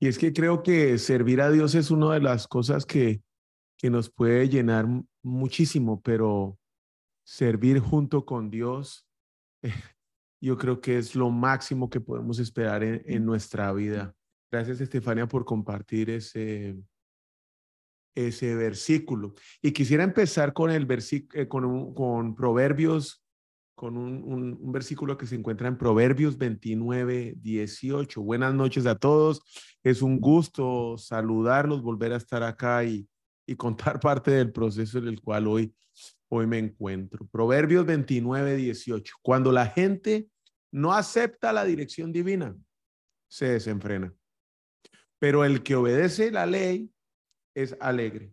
Y es que creo que servir a Dios es una de las cosas que, que nos puede llenar muchísimo, pero servir junto con Dios, yo creo que es lo máximo que podemos esperar en, nuestra vida. Gracias, Estefania, por compartir ese, ese versículo. Y quisiera empezar con el eh, con, con Proverbios con un, versículo que se encuentra en Proverbios 29, 18. Buenas noches a todos. Es un gusto saludarlos, volver a estar acá y, y contar parte del proceso en el cual hoy, hoy me encuentro. Proverbios 29, 18. Cuando la gente no acepta la dirección divina, se desenfrena. Pero el que obedece la ley es alegre.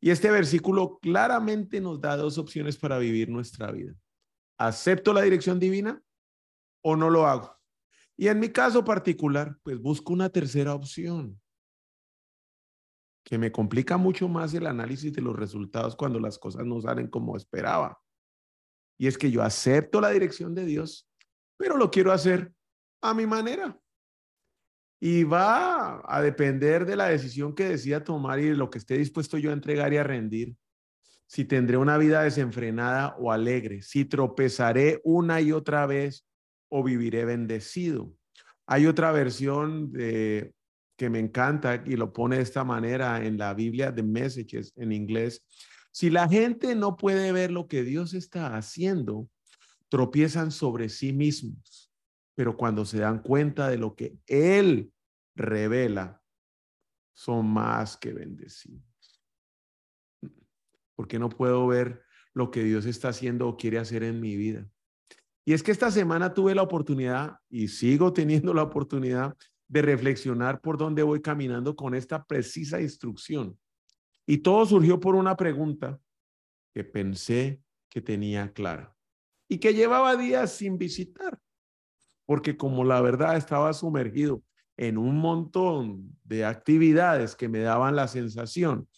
Y este versículo claramente nos da dos opciones para vivir nuestra vida. ¿Acepto la dirección divina o no lo hago? Y en mi caso particular, pues busco una tercera opción que me complica mucho más el análisis de los resultados cuando las cosas no salen como esperaba. Y es que yo acepto la dirección de Dios, pero lo quiero hacer a mi manera. Y va a depender de la decisión que decida tomar y de lo que esté dispuesto yo a entregar y a rendir si tendré una vida desenfrenada o alegre, si tropezaré una y otra vez o viviré bendecido. Hay otra versión que me encanta y lo pone de esta manera en la Biblia de Messages en inglés. Si la gente no puede ver lo que Dios está haciendo, tropiezan sobre sí mismos, pero cuando se dan cuenta de lo que Él revela, son más que bendecidos porque no puedo ver lo que Dios está haciendo o quiere hacer en mi vida. Y es que esta semana tuve la oportunidad y sigo teniendo la oportunidad de reflexionar por dónde voy caminando con esta precisa instrucción. Y todo surgió por una pregunta que pensé que tenía clara y que llevaba días sin visitar, porque como la verdad estaba sumergido en un montón de actividades que me daban la sensación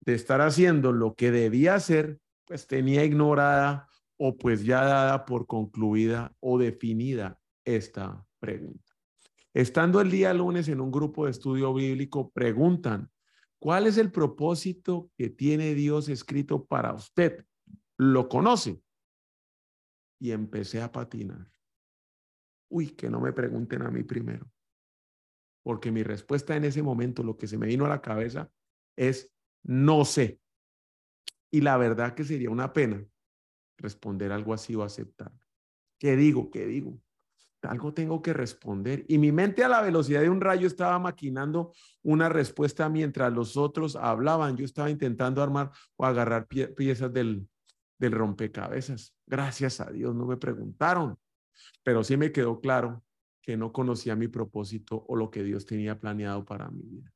de estar haciendo lo que debía hacer, pues tenía ignorada o pues ya dada por concluida o definida esta pregunta. Estando el día lunes en un grupo de estudio bíblico, preguntan, ¿cuál es el propósito que tiene Dios escrito para usted? ¿Lo conoce? Y empecé a patinar. Uy, que no me pregunten a mí primero. Porque mi respuesta en ese momento, lo que se me vino a la cabeza es no sé. Y la verdad que sería una pena responder algo así o aceptar. ¿Qué digo? ¿Qué digo? Algo tengo que responder. Y mi mente a la velocidad de un rayo estaba maquinando una respuesta mientras los otros hablaban. Yo estaba intentando armar o agarrar piezas del, del rompecabezas. Gracias a Dios no me preguntaron, pero sí me quedó claro que no conocía mi propósito o lo que Dios tenía planeado para mi vida.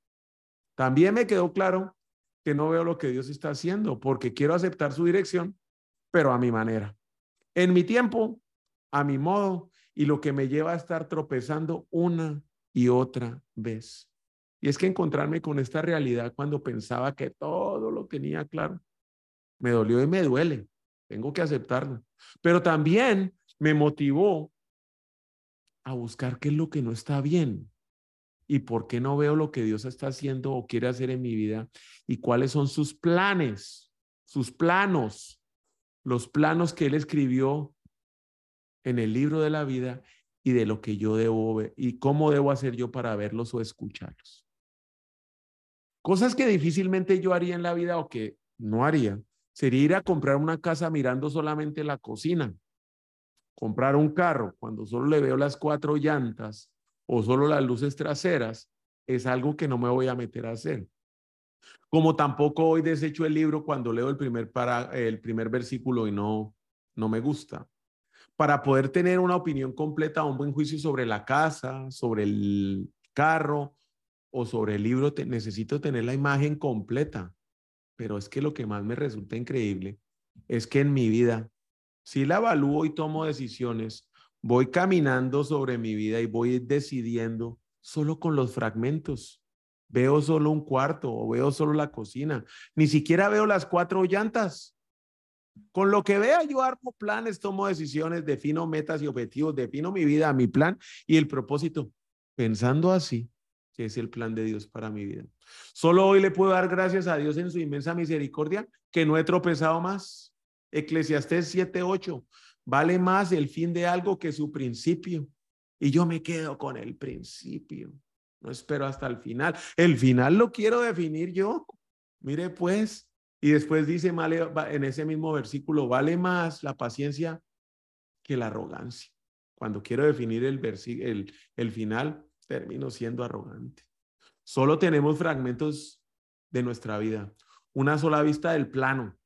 También me quedó claro que no veo lo que Dios está haciendo porque quiero aceptar su dirección, pero a mi manera, en mi tiempo, a mi modo y lo que me lleva a estar tropezando una y otra vez. Y es que encontrarme con esta realidad cuando pensaba que todo lo tenía claro, me dolió y me duele. Tengo que aceptarlo. Pero también me motivó a buscar qué es lo que no está bien y por qué no veo lo que Dios está haciendo o quiere hacer en mi vida y cuáles son sus planes, sus planos, los planos que Él escribió en el libro de la vida y de lo que yo debo ver y cómo debo hacer yo para verlos o escucharlos. Cosas que difícilmente yo haría en la vida o que no haría sería ir a comprar una casa mirando solamente la cocina, comprar un carro cuando solo le veo las cuatro llantas o solo las luces traseras, es algo que no me voy a meter a hacer. Como tampoco hoy desecho el libro cuando leo el primer, para, el primer versículo y no, no me gusta. Para poder tener una opinión completa, un buen juicio sobre la casa, sobre el carro o sobre el libro, necesito tener la imagen completa. Pero es que lo que más me resulta increíble es que en mi vida, si la evalúo y tomo decisiones, voy caminando sobre mi vida y voy decidiendo solo con los fragmentos. Veo solo un cuarto o veo solo la cocina. Ni siquiera veo las cuatro llantas. Con lo que vea, yo armo planes, tomo decisiones, defino metas y objetivos, defino mi vida, mi plan y el propósito, pensando así, que es el plan de Dios para mi vida. Solo hoy le puedo dar gracias a Dios en su inmensa misericordia que no he tropezado más. Eclesiastés 7:8. Vale más el fin de algo que su principio. Y yo me quedo con el principio. No espero hasta el final. El final lo quiero definir yo. Mire pues. Y después dice en ese mismo versículo, vale más la paciencia que la arrogancia. Cuando quiero definir el, el, el final, termino siendo arrogante. Solo tenemos fragmentos de nuestra vida, una sola vista del plano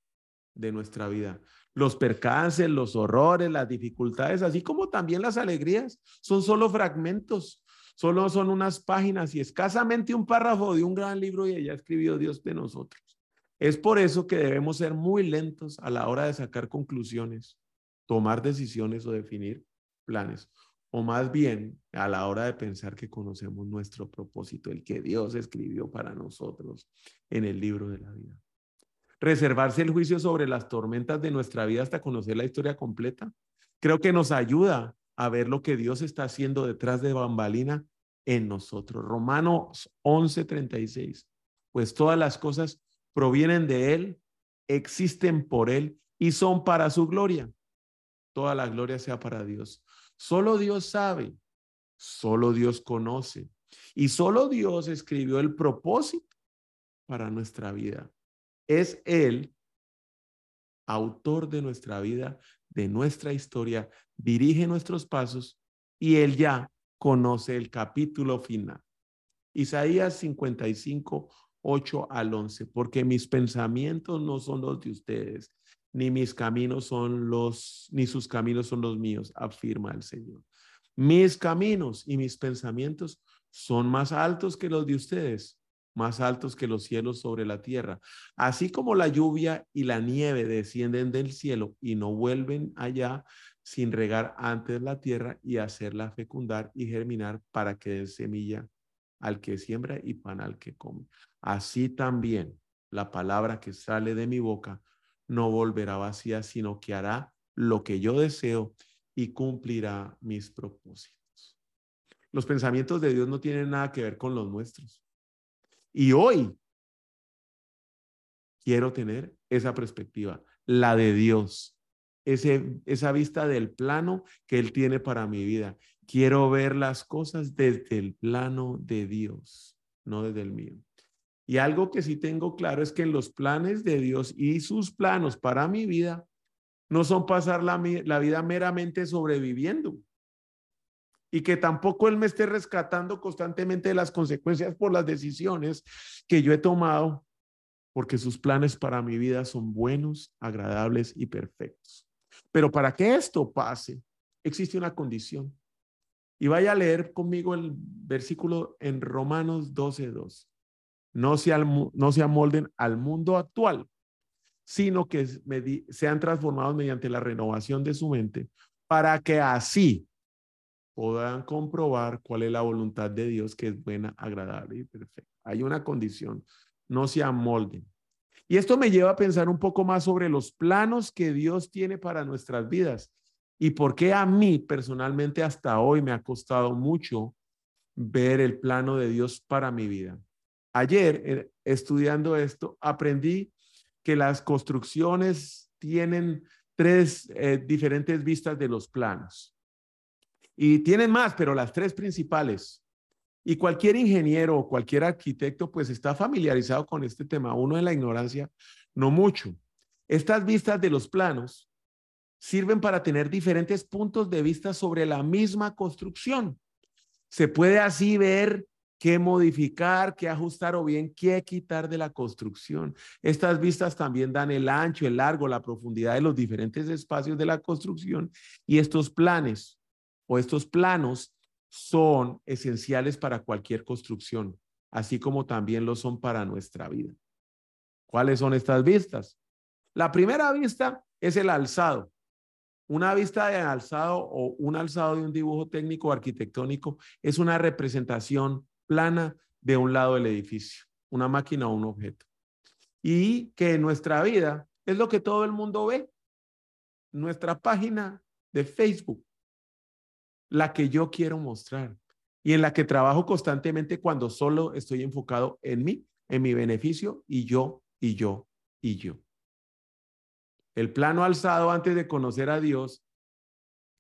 de nuestra vida. Los percances, los horrores, las dificultades, así como también las alegrías, son solo fragmentos, solo son unas páginas y escasamente un párrafo de un gran libro y ella escribió Dios de nosotros. Es por eso que debemos ser muy lentos a la hora de sacar conclusiones, tomar decisiones o definir planes o más bien a la hora de pensar que conocemos nuestro propósito, el que Dios escribió para nosotros en el libro de la vida. Reservarse el juicio sobre las tormentas de nuestra vida hasta conocer la historia completa, creo que nos ayuda a ver lo que Dios está haciendo detrás de bambalina en nosotros. Romanos 11:36, pues todas las cosas provienen de Él, existen por Él y son para su gloria. Toda la gloria sea para Dios. Solo Dios sabe, solo Dios conoce y solo Dios escribió el propósito para nuestra vida. Es Él, autor de nuestra vida, de nuestra historia, dirige nuestros pasos y Él ya conoce el capítulo final. Isaías 55, 8 al 11, porque mis pensamientos no son los de ustedes, ni mis caminos son los, ni sus caminos son los míos, afirma el Señor. Mis caminos y mis pensamientos son más altos que los de ustedes, más altos que los cielos sobre la tierra. Así como la lluvia y la nieve descienden del cielo y no vuelven allá sin regar antes la tierra y hacerla fecundar y germinar para que dé semilla al que siembra y pan al que come. Así también la palabra que sale de mi boca no volverá vacía, sino que hará lo que yo deseo y cumplirá mis propósitos. Los pensamientos de Dios no tienen nada que ver con los nuestros. Y hoy quiero tener esa perspectiva, la de Dios, ese, esa vista del plano que Él tiene para mi vida. Quiero ver las cosas desde el plano de Dios, no desde el mío. Y algo que sí tengo claro es que en los planes de Dios y sus planos para mi vida no son pasar la, la vida meramente sobreviviendo. Y que tampoco Él me esté rescatando constantemente de las consecuencias por las decisiones que yo he tomado, porque sus planes para mi vida son buenos, agradables y perfectos. Pero para que esto pase, existe una condición. Y vaya a leer conmigo el versículo en Romanos 12.2 no se, no se amolden al mundo actual, sino que sean transformados mediante la renovación de su mente para que así puedan comprobar cuál es la voluntad de Dios que es buena, agradable y perfecta. Hay una condición, no se amolden. Y esto me lleva a pensar un poco más sobre los planos que Dios tiene para nuestras vidas y por qué a mí personalmente hasta hoy me ha costado mucho ver el plano de Dios para mi vida. Ayer, eh, estudiando esto, aprendí que las construcciones tienen tres eh, diferentes vistas de los planos. Y tienen más, pero las tres principales. Y cualquier ingeniero o cualquier arquitecto pues está familiarizado con este tema. Uno en la ignorancia, no mucho. Estas vistas de los planos sirven para tener diferentes puntos de vista sobre la misma construcción. Se puede así ver qué modificar, qué ajustar o bien qué quitar de la construcción. Estas vistas también dan el ancho, el largo, la profundidad de los diferentes espacios de la construcción y estos planes o estos planos son esenciales para cualquier construcción, así como también lo son para nuestra vida. ¿Cuáles son estas vistas? La primera vista es el alzado. Una vista de alzado o un alzado de un dibujo técnico arquitectónico es una representación plana de un lado del edificio, una máquina o un objeto. Y que en nuestra vida es lo que todo el mundo ve. Nuestra página de Facebook, la que yo quiero mostrar y en la que trabajo constantemente cuando solo estoy enfocado en mí, en mi beneficio y yo, y yo, y yo. El plano alzado antes de conocer a Dios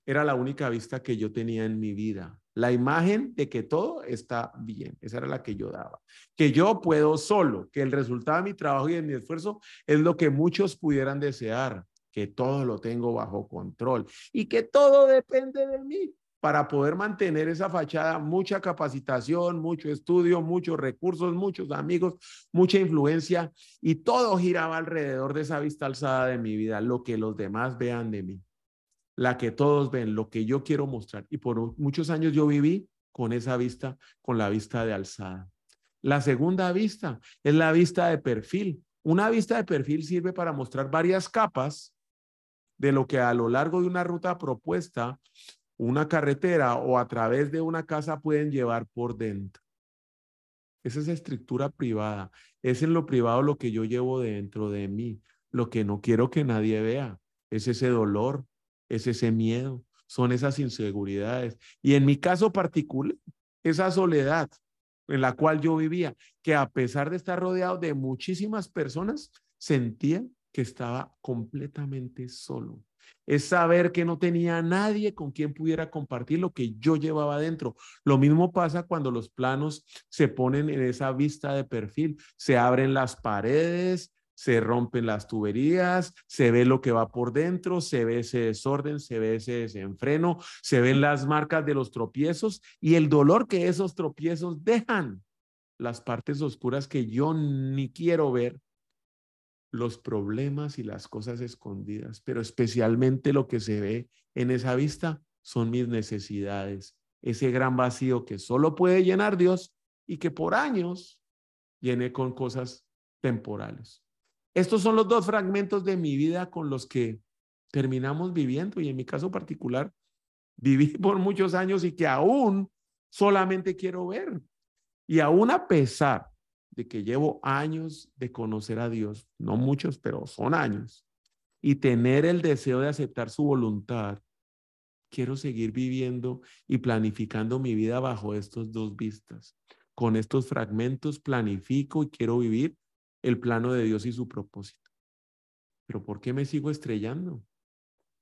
era la única vista que yo tenía en mi vida. La imagen de que todo está bien. Esa era la que yo daba. Que yo puedo solo, que el resultado de mi trabajo y de mi esfuerzo es lo que muchos pudieran desear, que todo lo tengo bajo control y que todo depende de mí para poder mantener esa fachada, mucha capacitación, mucho estudio, muchos recursos, muchos amigos, mucha influencia y todo giraba alrededor de esa vista alzada de mi vida, lo que los demás vean de mí la que todos ven, lo que yo quiero mostrar. Y por muchos años yo viví con esa vista, con la vista de alzada. La segunda vista es la vista de perfil. Una vista de perfil sirve para mostrar varias capas de lo que a lo largo de una ruta propuesta, una carretera o a través de una casa pueden llevar por dentro. Esa es estructura privada. Es en lo privado lo que yo llevo dentro de mí, lo que no quiero que nadie vea. Es ese dolor, es ese miedo, son esas inseguridades. Y en mi caso particular, esa soledad en la cual yo vivía, que a pesar de estar rodeado de muchísimas personas, sentía que estaba completamente solo. Es saber que no tenía nadie con quien pudiera compartir lo que yo llevaba adentro. Lo mismo pasa cuando los planos se ponen en esa vista de perfil, se abren las paredes, se rompen las tuberías, se ve lo que va por dentro, se ve ese desorden, se ve ese desenfreno, se ven las marcas de los tropiezos y el dolor que esos tropiezos dejan, las partes oscuras que yo ni quiero ver, los problemas y las cosas escondidas, pero especialmente lo que se ve en esa vista son mis necesidades, ese gran vacío que solo puede llenar Dios y que por años llené con cosas temporales. Estos son los dos fragmentos de mi vida con los que terminamos viviendo y en mi caso particular viví por muchos años y que aún solamente quiero ver. Y aún a pesar de que llevo años de conocer a Dios, no muchos, pero son años, y tener el deseo de aceptar su voluntad, quiero seguir viviendo y planificando mi vida bajo estos dos vistas. Con estos fragmentos planifico y quiero vivir el plano de Dios y su propósito. Pero ¿por qué me sigo estrellando?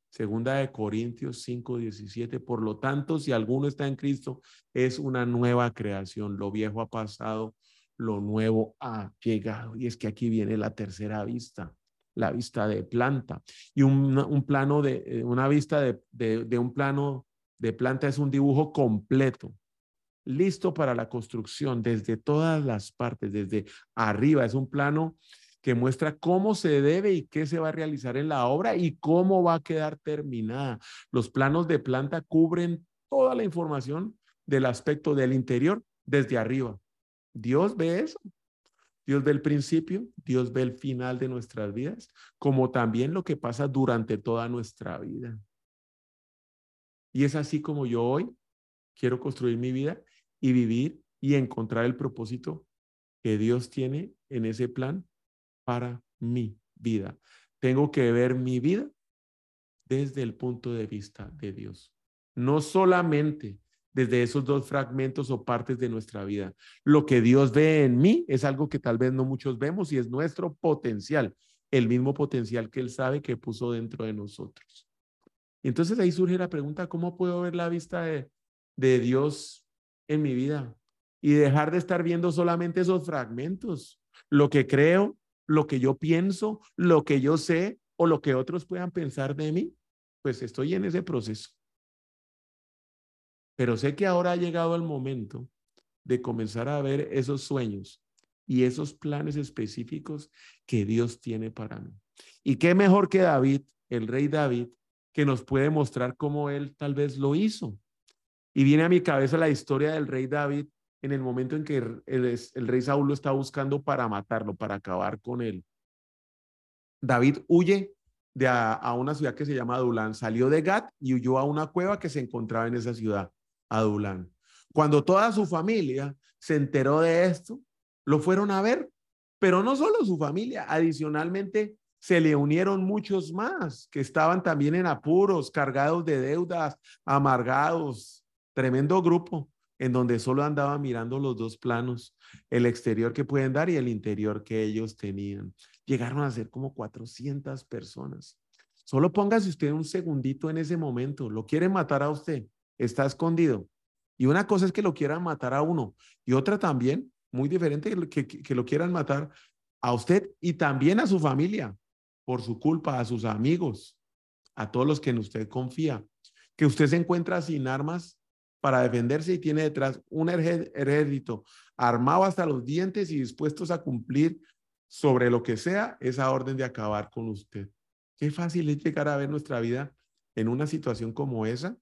Segunda de Corintios 5, 17. Por lo tanto, si alguno está en Cristo, es una nueva creación. Lo viejo ha pasado, lo nuevo ha llegado. Y es que aquí viene la tercera vista, la vista de planta. Y un, plano de, eh, una vista de, de un plano de planta es un dibujo completo listo para la construcción desde todas las partes, desde arriba. Es un plano que muestra cómo se debe y qué se va a realizar en la obra y cómo va a quedar terminada. Los planos de planta cubren toda la información del aspecto del interior desde arriba. Dios ve eso. Dios ve el principio, Dios ve el final de nuestras vidas, como también lo que pasa durante toda nuestra vida. Y es así como yo hoy quiero construir mi vida y vivir y encontrar el propósito que Dios tiene en ese plan para mi vida. Tengo que ver mi vida desde el punto de vista de Dios, no solamente desde esos dos fragmentos o partes de nuestra vida. Lo que Dios ve en mí es algo que tal vez no muchos vemos y es nuestro potencial, el mismo potencial que Él sabe que puso dentro de nosotros. Entonces ahí surge la pregunta, ¿cómo puedo ver la vista de, de Dios en mi vida y dejar de estar viendo solamente esos fragmentos, lo que creo, lo que yo pienso, lo que yo sé o lo que otros puedan pensar de mí, pues estoy en ese proceso. Pero sé que ahora ha llegado el momento de comenzar a ver esos sueños y esos planes específicos que Dios tiene para mí. Y qué mejor que David, el rey David, que nos puede mostrar cómo él tal vez lo hizo. Y viene a mi cabeza la historia del rey David en el momento en que el, rey Saúl lo está buscando para matarlo, para acabar con él. David huye a, una ciudad que se llama Adulán, salió de Gat y huyó a una cueva que se encontraba en esa ciudad, Adulán. Cuando toda su familia se enteró de esto, lo fueron a ver, pero no solo su familia, adicionalmente se le unieron muchos más que estaban también en apuros, cargados de deudas, amargados, tremendo grupo en donde solo andaban mirando los dos planos, el exterior que pueden dar y el interior que ellos tenían. Llegaron a ser como 400 personas. Solo póngase usted un segundito en ese momento. Lo quieren matar a usted. Está escondido. Y una cosa es que lo quieran matar a uno y otra también, muy diferente, que, que, lo quieran matar a usted y también a su familia por su culpa, a sus amigos, a todos los que en usted confía. Que usted se encuentra sin armas para defenderse y tiene detrás un ejército armado hasta los dientes y dispuestos a cumplir sobre lo que sea esa orden de acabar con usted. Qué fácil es llegar a ver nuestra vida en una situación como esa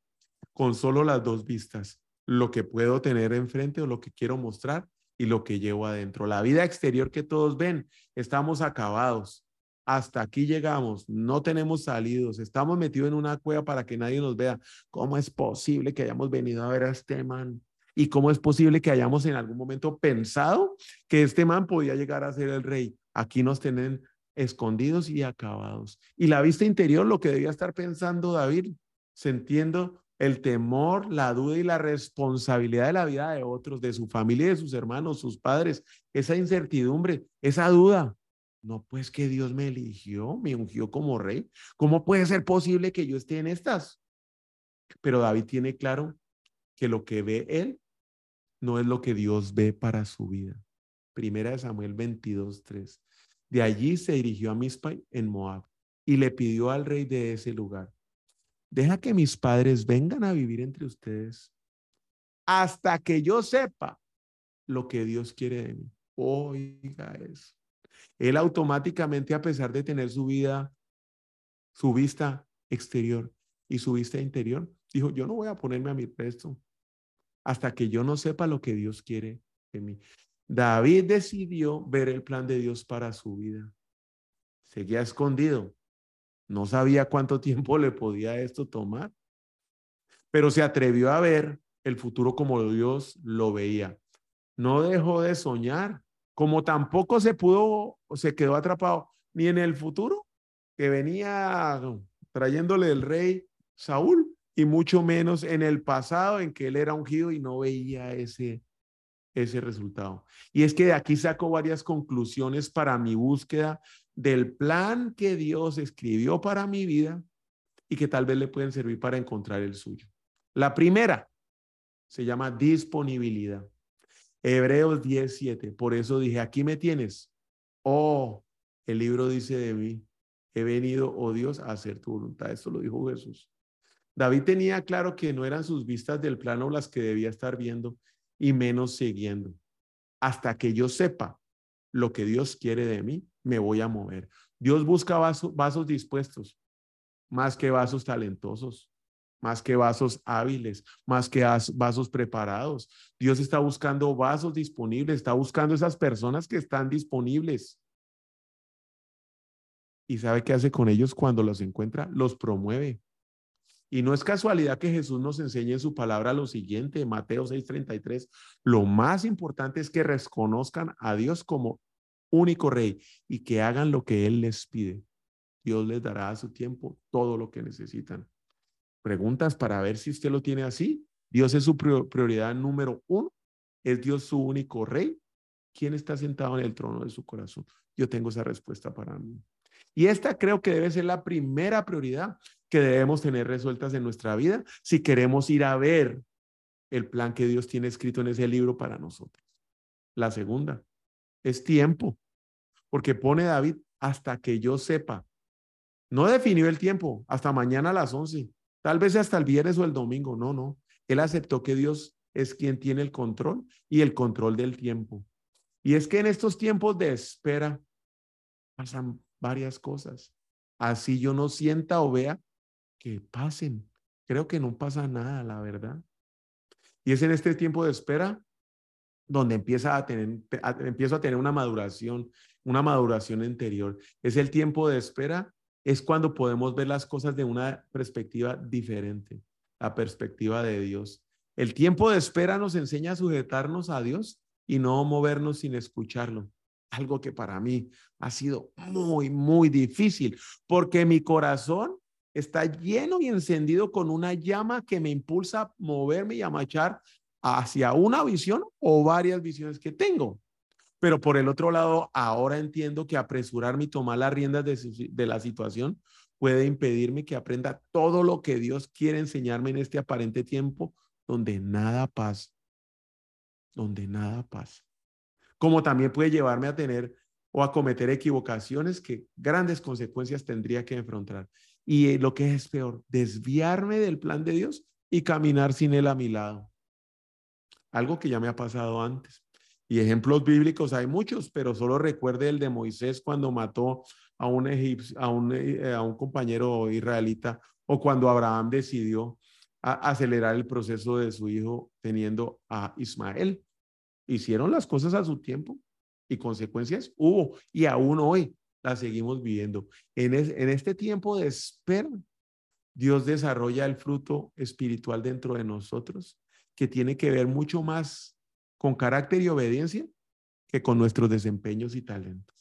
con solo las dos vistas, lo que puedo tener enfrente o lo que quiero mostrar y lo que llevo adentro. La vida exterior que todos ven, estamos acabados, hasta aquí llegamos, no tenemos salidos, estamos metidos en una cueva para que nadie nos vea. ¿Cómo es posible que hayamos venido a ver a este man? ¿Y cómo es posible que hayamos en algún momento pensado que este man podía llegar a ser el rey? Aquí nos tienen escondidos y acabados. Y la vista interior, lo que debía estar pensando David, sintiendo el temor, la duda y la responsabilidad de la vida de otros, de su familia, de sus hermanos, sus padres, esa incertidumbre, esa duda. No, pues que Dios me eligió, me ungió como rey. ¿Cómo puede ser posible que yo esté en estas? Pero David tiene claro que lo que ve él no es lo que Dios ve para su vida. Primera de Samuel 22, 3. De allí se dirigió a Mispa en Moab y le pidió al rey de ese lugar, deja que mis padres vengan a vivir entre ustedes hasta que yo sepa lo que Dios quiere de mí. Oiga eso él automáticamente, a pesar de tener su vida, su vista exterior y su vista interior, dijo, yo no voy a ponerme a mi resto hasta que yo no sepa lo que Dios quiere de mí. David decidió ver el plan de Dios para su vida. Seguía escondido. No sabía cuánto tiempo le podía esto tomar, pero se atrevió a ver el futuro como Dios lo veía. No dejó de soñar, como tampoco se pudo se quedó atrapado ni en el futuro que venía trayéndole el rey Saúl y mucho menos en el pasado en que él era ungido y no veía ese ese resultado. Y es que de aquí saco varias conclusiones para mi búsqueda del plan que Dios escribió para mi vida y que tal vez le pueden servir para encontrar el suyo. La primera se llama disponibilidad. Hebreos 17. Por eso dije, aquí me tienes. Oh, el libro dice de mí, he venido, oh Dios, a hacer tu voluntad. Esto lo dijo Jesús. David tenía claro que no eran sus vistas del plano las que debía estar viendo y menos siguiendo. Hasta que yo sepa lo que Dios quiere de mí, me voy a mover. Dios busca vasos dispuestos, más que vasos talentosos más que vasos hábiles, más que vasos preparados. Dios está buscando vasos disponibles, está buscando esas personas que están disponibles. ¿Y sabe qué hace con ellos cuando los encuentra? Los promueve. Y no es casualidad que Jesús nos enseñe en su palabra lo siguiente, Mateo 6:33, lo más importante es que reconozcan a Dios como único rey y que hagan lo que Él les pide. Dios les dará a su tiempo todo lo que necesitan preguntas para ver si usted lo tiene así. Dios es su prioridad número uno. ¿Es Dios su único rey? ¿Quién está sentado en el trono de su corazón? Yo tengo esa respuesta para mí. Y esta creo que debe ser la primera prioridad que debemos tener resueltas en nuestra vida si queremos ir a ver el plan que Dios tiene escrito en ese libro para nosotros. La segunda es tiempo, porque pone David hasta que yo sepa. No definió el tiempo, hasta mañana a las 11. Tal vez hasta el viernes o el domingo. No, no. Él aceptó que Dios es quien tiene el control y el control del tiempo. Y es que en estos tiempos de espera pasan varias cosas. Así yo no sienta o vea que pasen. Creo que no pasa nada, la verdad. Y es en este tiempo de espera donde empieza a tener, empiezo a tener una maduración, una maduración interior. Es el tiempo de espera, es cuando podemos ver las cosas de una perspectiva diferente, la perspectiva de Dios. El tiempo de espera nos enseña a sujetarnos a Dios y no movernos sin escucharlo. Algo que para mí ha sido muy, muy difícil, porque mi corazón está lleno y encendido con una llama que me impulsa a moverme y a marchar hacia una visión o varias visiones que tengo. Pero por el otro lado, ahora entiendo que apresurarme y tomar las riendas de, de la situación puede impedirme que aprenda todo lo que Dios quiere enseñarme en este aparente tiempo donde nada pasa, donde nada pasa. Como también puede llevarme a tener o a cometer equivocaciones que grandes consecuencias tendría que enfrentar. Y eh, lo que es peor, desviarme del plan de Dios y caminar sin Él a mi lado. Algo que ya me ha pasado antes. Y ejemplos bíblicos hay muchos, pero solo recuerde el de Moisés cuando mató a un, a un, eh, a un compañero israelita o cuando Abraham decidió acelerar el proceso de su hijo teniendo a Ismael. Hicieron las cosas a su tiempo y consecuencias hubo y aún hoy las seguimos viviendo. En, en este tiempo de espera, Dios desarrolla el fruto espiritual dentro de nosotros que tiene que ver mucho más con carácter y obediencia que con nuestros desempeños y talentos.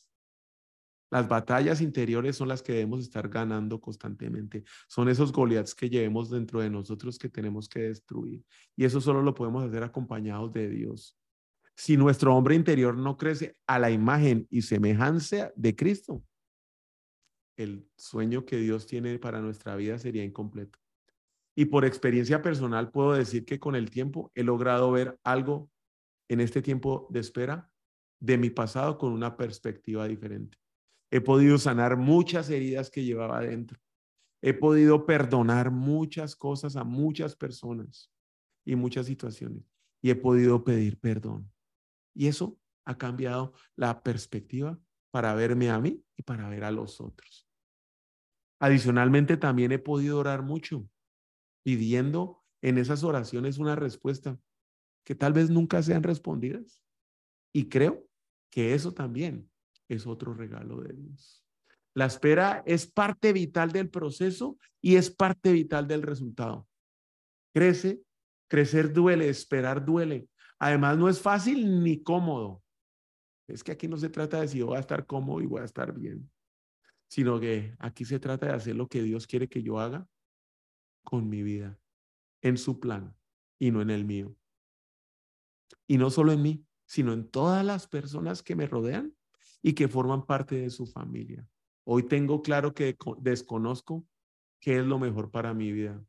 Las batallas interiores son las que debemos estar ganando constantemente. Son esos Goliaths que llevemos dentro de nosotros que tenemos que destruir. Y eso solo lo podemos hacer acompañados de Dios. Si nuestro hombre interior no crece a la imagen y semejanza de Cristo, el sueño que Dios tiene para nuestra vida sería incompleto. Y por experiencia personal puedo decir que con el tiempo he logrado ver algo en este tiempo de espera de mi pasado con una perspectiva diferente. He podido sanar muchas heridas que llevaba adentro. He podido perdonar muchas cosas a muchas personas y muchas situaciones. Y he podido pedir perdón. Y eso ha cambiado la perspectiva para verme a mí y para ver a los otros. Adicionalmente, también he podido orar mucho, pidiendo en esas oraciones una respuesta que tal vez nunca sean respondidas. Y creo que eso también es otro regalo de Dios. La espera es parte vital del proceso y es parte vital del resultado. Crece, crecer duele, esperar duele. Además, no es fácil ni cómodo. Es que aquí no se trata de si voy a estar cómodo y voy a estar bien, sino que aquí se trata de hacer lo que Dios quiere que yo haga con mi vida, en su plan y no en el mío. Y no solo en mí, sino en todas las personas que me rodean y que forman parte de su familia. Hoy tengo claro que desconozco qué es lo mejor para mi vida.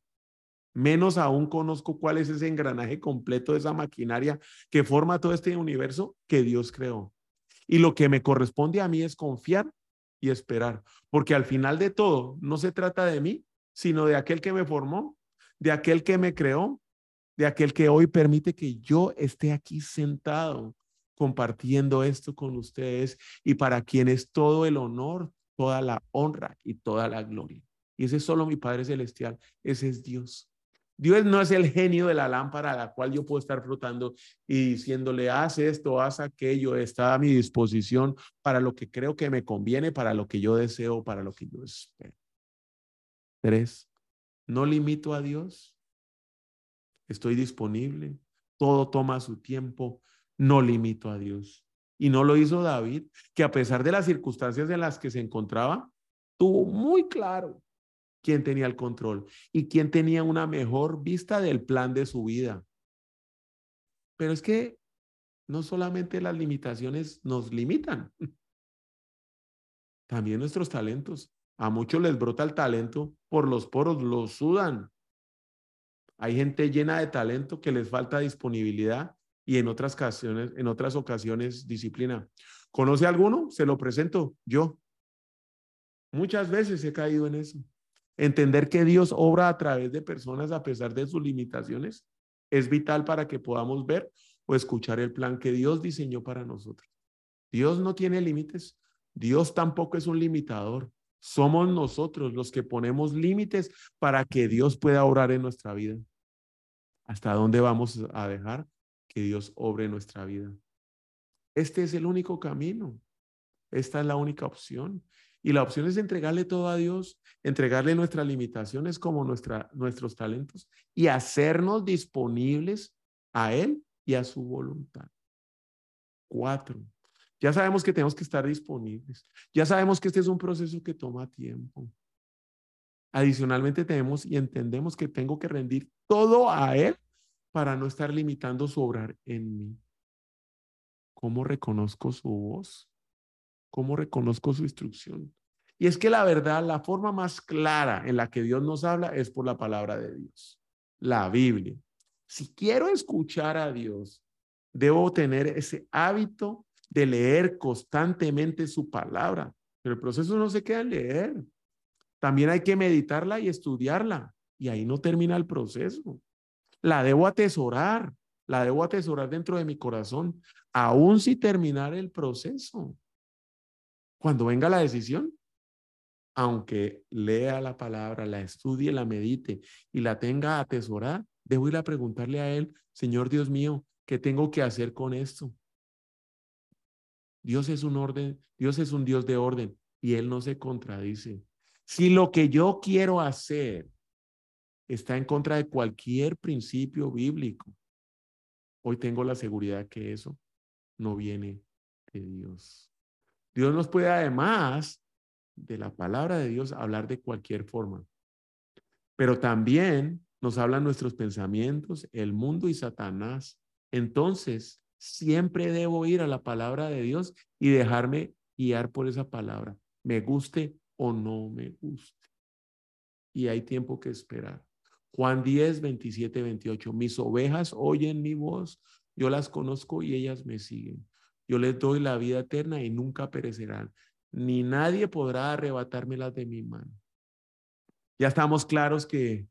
Menos aún conozco cuál es ese engranaje completo de esa maquinaria que forma todo este universo que Dios creó. Y lo que me corresponde a mí es confiar y esperar, porque al final de todo no se trata de mí, sino de aquel que me formó, de aquel que me creó, de aquel que hoy permite que yo esté aquí sentado compartiendo esto con ustedes y para quien es todo el honor, toda la honra y toda la gloria. Y ese es solo mi Padre Celestial, ese es Dios. Dios no es el genio de la lámpara a la cual yo puedo estar flotando y diciéndole, haz esto, haz aquello, está a mi disposición para lo que creo que me conviene, para lo que yo deseo, para lo que yo espero. Tres, no limito a Dios. Estoy disponible. Todo toma su tiempo no limito a Dios. Y no lo hizo David, que a pesar de las circunstancias en las que se encontraba, tuvo muy claro quién tenía el control y quién tenía una mejor vista del plan de su vida. Pero es que no solamente las limitaciones nos limitan, también nuestros talentos. A muchos les brota el talento por los poros, los sudan. Hay gente llena de talento que les falta disponibilidad y en otras ocasiones, en otras ocasiones disciplina. ¿Conoce alguno? Se lo presento yo. Muchas veces he caído en eso. Entender que Dios obra a través de personas a pesar de sus limitaciones es vital para que podamos ver o escuchar el plan que Dios diseñó para nosotros. Dios no tiene límites, Dios tampoco es un limitador. Somos nosotros los que ponemos límites para que Dios pueda orar en nuestra vida. ¿Hasta dónde vamos a dejar que Dios obre en nuestra vida? Este es el único camino. Esta es la única opción. Y la opción es entregarle todo a Dios, entregarle nuestras limitaciones como nuestra, nuestros talentos y hacernos disponibles a Él y a su voluntad. Cuatro. Ya sabemos que tenemos que estar disponibles. Ya sabemos que este es un proceso que toma tiempo. Adicionalmente tenemos y entendemos que tengo que rendir todo a Él para no estar limitando su obrar en mí. ¿Cómo reconozco su voz? ¿Cómo reconozco su instrucción? Y es que la verdad, la forma más clara en la que Dios nos habla es por la palabra de Dios, la Biblia. Si quiero escuchar a Dios, debo tener ese hábito de leer constantemente su palabra. Pero el proceso no se queda en leer. También hay que meditarla y estudiarla. Y ahí no termina el proceso. La debo atesorar, la debo atesorar dentro de mi corazón, aún si terminar el proceso. Cuando venga la decisión, aunque lea la palabra, la estudie, la medite y la tenga atesorada, debo ir a preguntarle a Él, Señor Dios mío, ¿qué tengo que hacer con esto? Dios es un orden, Dios es un Dios de orden y Él no se contradice. Si lo que yo quiero hacer está en contra de cualquier principio bíblico, hoy tengo la seguridad que eso no viene de Dios. Dios nos puede además de la palabra de Dios hablar de cualquier forma, pero también nos hablan nuestros pensamientos, el mundo y Satanás. Entonces, siempre debo ir a la palabra de Dios y dejarme guiar por esa palabra, me guste o no me guste. Y hay tiempo que esperar. Juan 10, 27, 28. Mis ovejas oyen mi voz, yo las conozco y ellas me siguen. Yo les doy la vida eterna y nunca perecerán, ni nadie podrá arrebatármelas de mi mano. Ya estamos claros que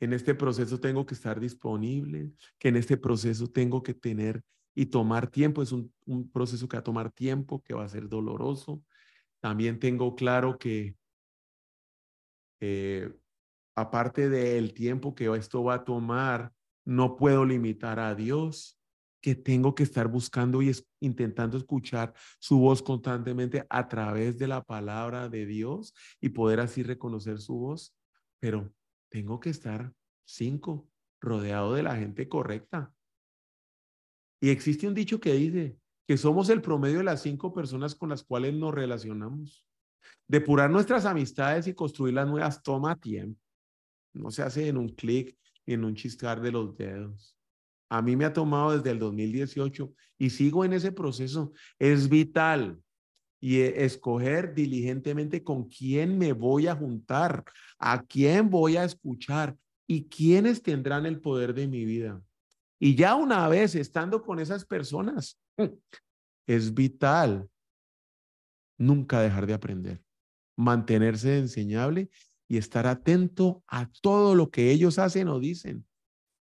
en este proceso tengo que estar disponible, que en este proceso tengo que tener y tomar tiempo. Es un, proceso que va a tomar tiempo, que va a ser doloroso, también tengo claro que eh, aparte del tiempo que esto va a tomar, no puedo limitar a Dios, que tengo que estar buscando y intentando escuchar su voz constantemente a través de la palabra de Dios y poder así reconocer su voz. Pero tengo que estar cinco, rodeado de la gente correcta. Y existe un dicho que dice, que somos el promedio de las cinco personas con las cuales nos relacionamos. Depurar nuestras amistades y construir las nuevas toma tiempo. No se hace en un clic ni en un chiscar de los dedos. A mí me ha tomado desde el 2018 y sigo en ese proceso. Es vital y e, escoger diligentemente con quién me voy a juntar, a quién voy a escuchar y quiénes tendrán el poder de mi vida. Y ya una vez estando con esas personas, es vital nunca dejar de aprender, mantenerse enseñable y estar atento a todo lo que ellos hacen o dicen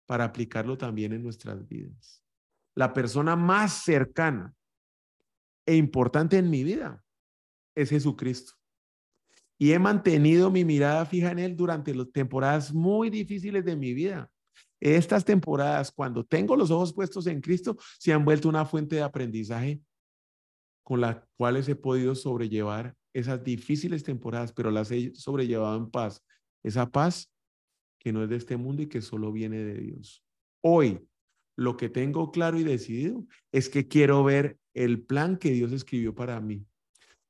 para aplicarlo también en nuestras vidas. La persona más cercana e importante en mi vida es Jesucristo. Y he mantenido mi mirada fija en Él durante las temporadas muy difíciles de mi vida estas temporadas, cuando tengo los ojos puestos en Cristo, se han vuelto una fuente de aprendizaje con las cuales he podido sobrellevar esas difíciles temporadas, pero las he sobrellevado en paz. Esa paz que no es de este mundo y que solo viene de Dios. Hoy, lo que tengo claro y decidido es que quiero ver el plan que Dios escribió para mí,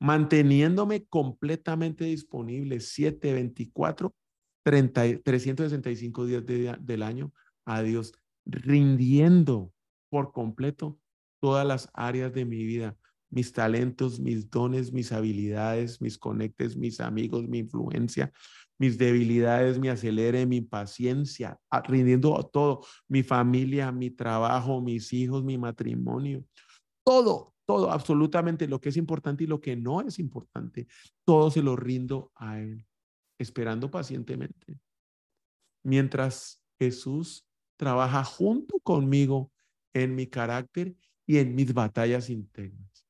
manteniéndome completamente disponible 7, 24, 30, 365 días del año a Dios, rindiendo por completo todas las áreas de mi vida, mis talentos, mis dones, mis habilidades, mis conectes, mis amigos, mi influencia, mis debilidades, mi acelere, mi paciencia, rindiendo todo, mi familia, mi trabajo, mis hijos, mi matrimonio, todo, todo, absolutamente lo que es importante y lo que no es importante, todo se lo rindo a Él, esperando pacientemente. Mientras Jesús trabaja junto conmigo en mi carácter y en mis batallas internas.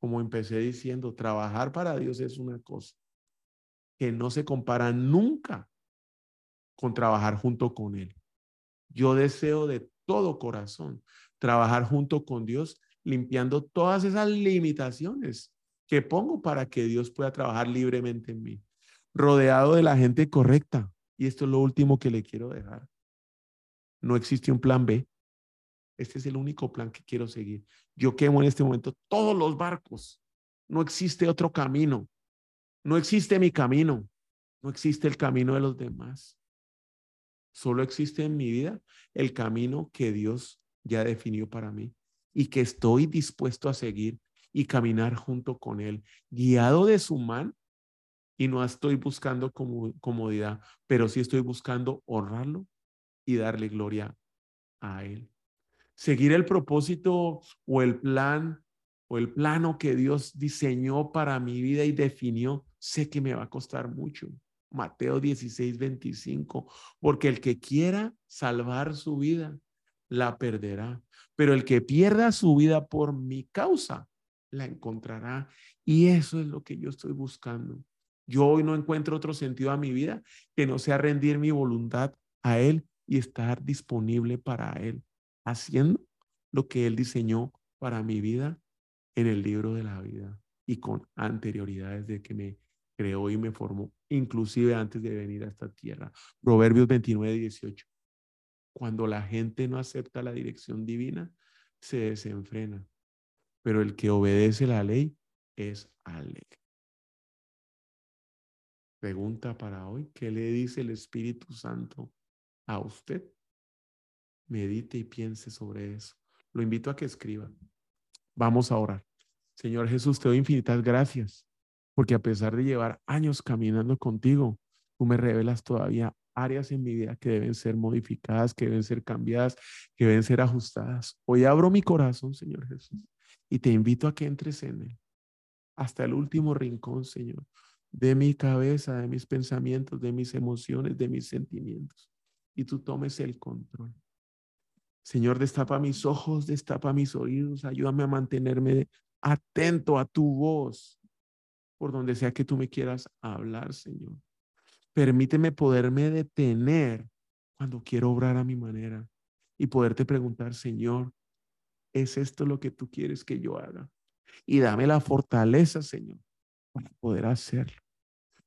Como empecé diciendo, trabajar para Dios es una cosa que no se compara nunca con trabajar junto con Él. Yo deseo de todo corazón trabajar junto con Dios, limpiando todas esas limitaciones que pongo para que Dios pueda trabajar libremente en mí, rodeado de la gente correcta. Y esto es lo último que le quiero dejar. No existe un plan B. Este es el único plan que quiero seguir. Yo quemo en este momento todos los barcos. No existe otro camino. No existe mi camino. No existe el camino de los demás. Solo existe en mi vida el camino que Dios ya definió para mí y que estoy dispuesto a seguir y caminar junto con Él, guiado de su mano. Y no estoy buscando comodidad, pero sí estoy buscando honrarlo y darle gloria a Él. Seguir el propósito o el plan o el plano que Dios diseñó para mi vida y definió, sé que me va a costar mucho. Mateo 16, 25, porque el que quiera salvar su vida, la perderá, pero el que pierda su vida por mi causa, la encontrará. Y eso es lo que yo estoy buscando. Yo hoy no encuentro otro sentido a mi vida que no sea rendir mi voluntad a Él y estar disponible para Él, haciendo lo que Él diseñó para mi vida en el libro de la vida y con anterioridades de que me creó y me formó, inclusive antes de venir a esta tierra. Proverbios 29, 18. Cuando la gente no acepta la dirección divina, se desenfrena, pero el que obedece la ley es alegre. Pregunta para hoy, ¿qué le dice el Espíritu Santo a usted? Medite y piense sobre eso. Lo invito a que escriba. Vamos a orar. Señor Jesús, te doy infinitas gracias porque a pesar de llevar años caminando contigo, tú me revelas todavía áreas en mi vida que deben ser modificadas, que deben ser cambiadas, que deben ser ajustadas. Hoy abro mi corazón, Señor Jesús, y te invito a que entres en él, hasta el último rincón, Señor, de mi cabeza, de mis pensamientos, de mis emociones, de mis sentimientos, y tú tomes el control. Señor, destapa mis ojos, destapa mis oídos, ayúdame a mantenerme atento a tu voz, por donde sea que tú me quieras hablar, Señor. Permíteme poderme detener cuando quiero obrar a mi manera y poderte preguntar, Señor, ¿es esto lo que tú quieres que yo haga? Y dame la fortaleza, Señor, para poder hacerlo.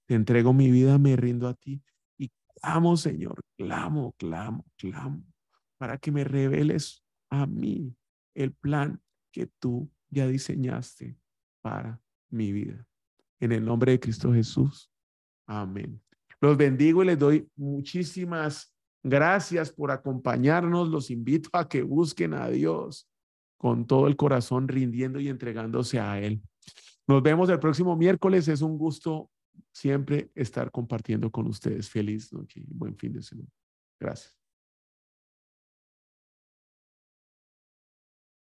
Te entrego mi vida, me rindo a ti y clamo, Señor, clamo, clamo, clamo, para que me reveles a mí el plan que tú ya diseñaste para mi vida. En el nombre de Cristo Jesús. Amén. Los bendigo y les doy muchísimas gracias por acompañarnos. Los invito a que busquen a Dios con todo el corazón, rindiendo y entregándose a Él. Nos vemos el próximo miércoles. Es un gusto siempre estar compartiendo con ustedes. Feliz noche y buen fin de semana. Gracias.